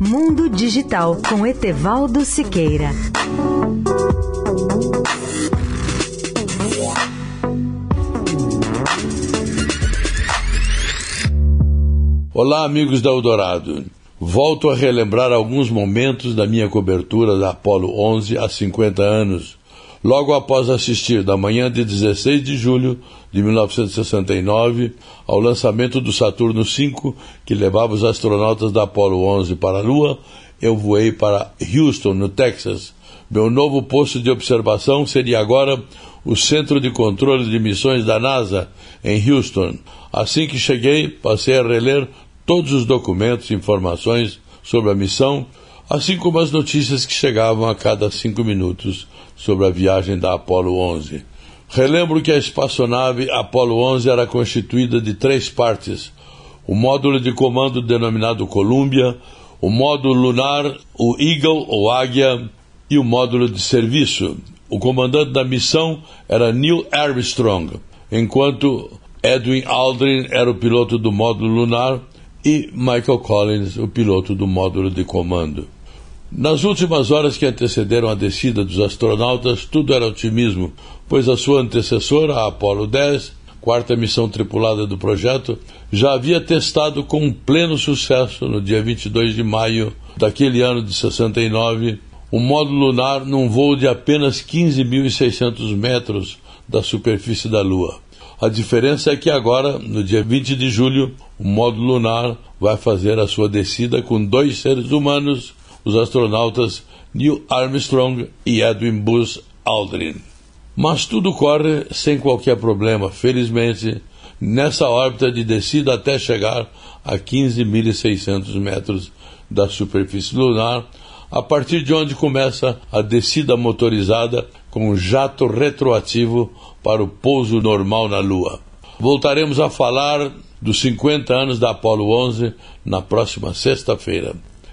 Mundo Digital com Etevaldo Siqueira. Olá, amigos da Eldorado. Volto a relembrar alguns momentos da minha cobertura da Apollo 11 há 50 anos, logo após assistir, na manhã de 16 de julho de 1969, ao lançamento do Saturno V, que levava os astronautas da Apollo 11 para a Lua, eu voei para Houston, no Texas. Meu novo posto de observação seria agora o Centro de Controle de Missões da NASA, em Houston. Assim que cheguei, passei a reler todos os documentos e informações sobre a missão, assim como as notícias que chegavam a cada cinco minutos sobre a viagem da Apollo 11. Relembro que a espaçonave Apollo 11 era constituída de três partes: o módulo de comando denominado Columbia, o módulo lunar, o Eagle ou Águia, e o módulo de serviço. O comandante da missão era Neil Armstrong, enquanto Edwin Aldrin era o piloto do módulo lunar e Michael Collins, o piloto do módulo de comando. Nas últimas horas que antecederam a descida dos astronautas, tudo era otimismo, pois a sua antecessora, a Apollo 10, quarta missão tripulada do projeto, já havia testado com pleno sucesso, no dia 22 de maio daquele ano de 69, o módulo lunar num voo de apenas 15.600 metros da superfície da Lua. A diferença é que agora, no dia 20 de julho, o módulo lunar vai fazer a sua descida com dois seres humanos, os astronautas Neil Armstrong e Edwin Buzz Aldrin. Mas tudo corre sem qualquer problema, felizmente, nessa órbita de descida até chegar a 15.600 metros da superfície lunar, a partir de onde começa a descida motorizada com um jato retroativo para o pouso normal na Lua. Voltaremos a falar dos 50 anos da Apollo 11 na próxima sexta-feira.